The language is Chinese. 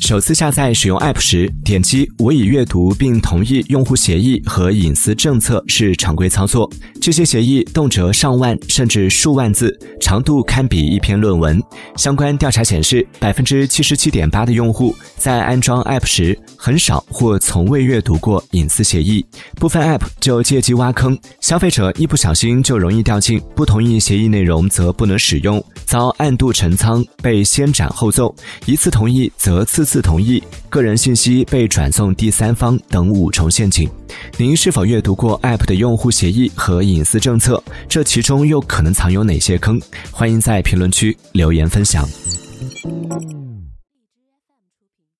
首次下载使用 App 时，点击“我已阅读并同意用户协议和隐私政策”是常规操作。这些协议动辄上万甚至数万字，长度堪比一篇论文。相关调查显示，百分之七十七点八的用户在安装 App 时很少或从未阅读过隐私协议。部分 App 就借机挖坑，消费者一不小心就容易掉进不同意协议内容则不能使用，遭暗度陈仓，被先斩后奏，一次同意则次次。同意个人信息被转送第三方等五重陷阱，您是否阅读过 App 的用户协议和隐私政策？这其中又可能藏有哪些坑？欢迎在评论区留言分享。